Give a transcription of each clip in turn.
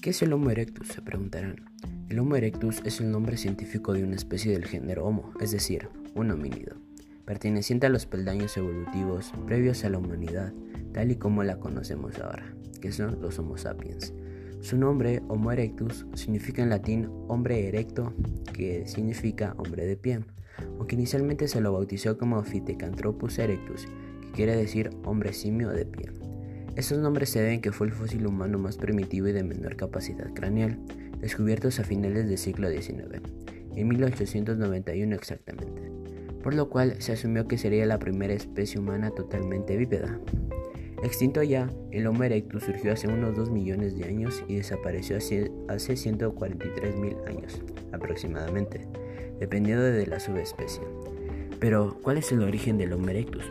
¿Qué es el Homo erectus? Se preguntarán. El Homo erectus es el nombre científico de una especie del género Homo, es decir, un homínido, perteneciente a los peldaños evolutivos previos a la humanidad, tal y como la conocemos ahora, que son los Homo sapiens. Su nombre, Homo erectus, significa en latín hombre erecto, que significa hombre de pie, aunque inicialmente se lo bautizó como Phytecanthropus erectus, que quiere decir hombre simio de pie. Estos nombres se deben que fue el fósil humano más primitivo y de menor capacidad craneal, descubiertos a finales del siglo XIX, en 1891 exactamente, por lo cual se asumió que sería la primera especie humana totalmente bípeda. Extinto ya, el Homo erectus surgió hace unos 2 millones de años y desapareció hace, hace 143 mil años aproximadamente, dependiendo de la subespecie. Pero, ¿cuál es el origen del Homo erectus?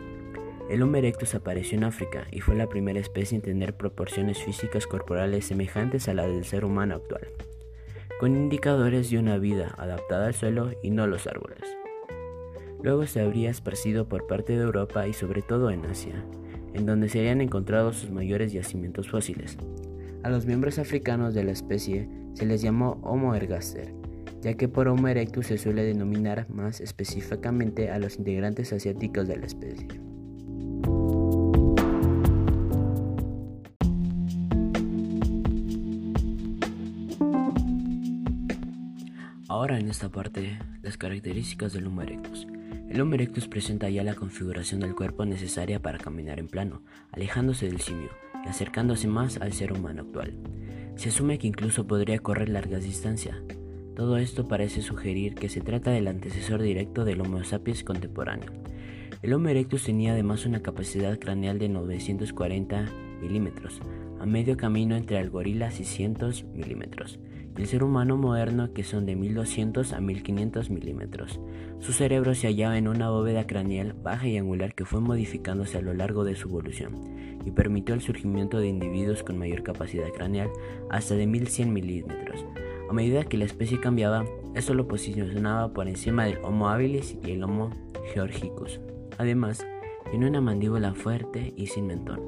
El Homo erectus apareció en África y fue la primera especie en tener proporciones físicas corporales semejantes a las del ser humano actual, con indicadores de una vida adaptada al suelo y no a los árboles. Luego se habría esparcido por parte de Europa y sobre todo en Asia, en donde se habían encontrado sus mayores yacimientos fósiles. A los miembros africanos de la especie se les llamó Homo ergaster, ya que por Homo erectus se suele denominar más específicamente a los integrantes asiáticos de la especie. Ahora en esta parte, las características del Homo erectus. El Homo erectus presenta ya la configuración del cuerpo necesaria para caminar en plano, alejándose del simio y acercándose más al ser humano actual. Se asume que incluso podría correr largas distancias. Todo esto parece sugerir que se trata del antecesor directo del Homo sapiens contemporáneo. El Homo erectus tenía además una capacidad craneal de 940 milímetros, a medio camino entre el gorila y 600 milímetros el ser humano moderno que son de 1200 a 1500 milímetros. Su cerebro se hallaba en una bóveda craneal baja y angular que fue modificándose a lo largo de su evolución y permitió el surgimiento de individuos con mayor capacidad craneal hasta de 1100 milímetros. A medida que la especie cambiaba, esto lo posicionaba por encima del Homo habilis y el Homo georgicus. Además, tiene una mandíbula fuerte y sin mentón,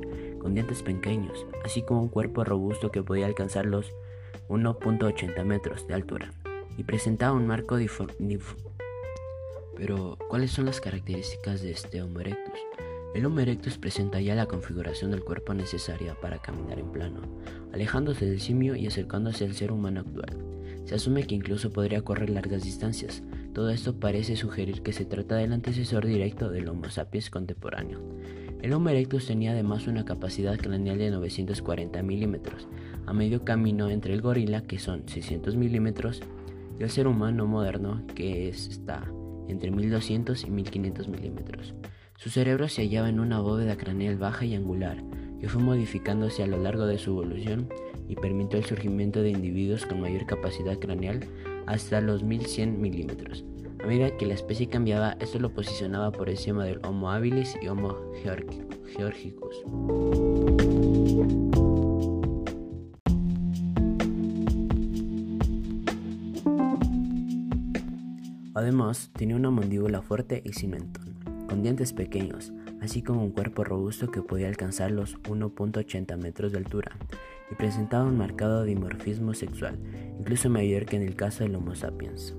con dientes pequeños, así como un cuerpo robusto que podía alcanzar los 1.80 metros de altura y presentaba un marco diforme. Pero, ¿cuáles son las características de este Homo erectus? El Homo erectus presenta ya la configuración del cuerpo necesaria para caminar en plano, alejándose del simio y acercándose al ser humano actual. Se asume que incluso podría correr largas distancias. Todo esto parece sugerir que se trata del antecesor directo del Homo sapiens contemporáneo. El Homo erectus tenía además una capacidad craneal de 940 milímetros, a medio camino entre el gorila, que son 600 milímetros, y el ser humano moderno, que está entre 1200 y 1500 milímetros. Su cerebro se hallaba en una bóveda craneal baja y angular, que fue modificándose a lo largo de su evolución y permitió el surgimiento de individuos con mayor capacidad craneal hasta los 1100 milímetros. A medida que la especie cambiaba, esto lo posicionaba por encima del Homo habilis y Homo georgicus. Además, tenía una mandíbula fuerte y sin mentón, con dientes pequeños, así como un cuerpo robusto que podía alcanzar los 1.80 metros de altura, y presentaba un marcado dimorfismo sexual, incluso mayor que en el caso del Homo sapiens.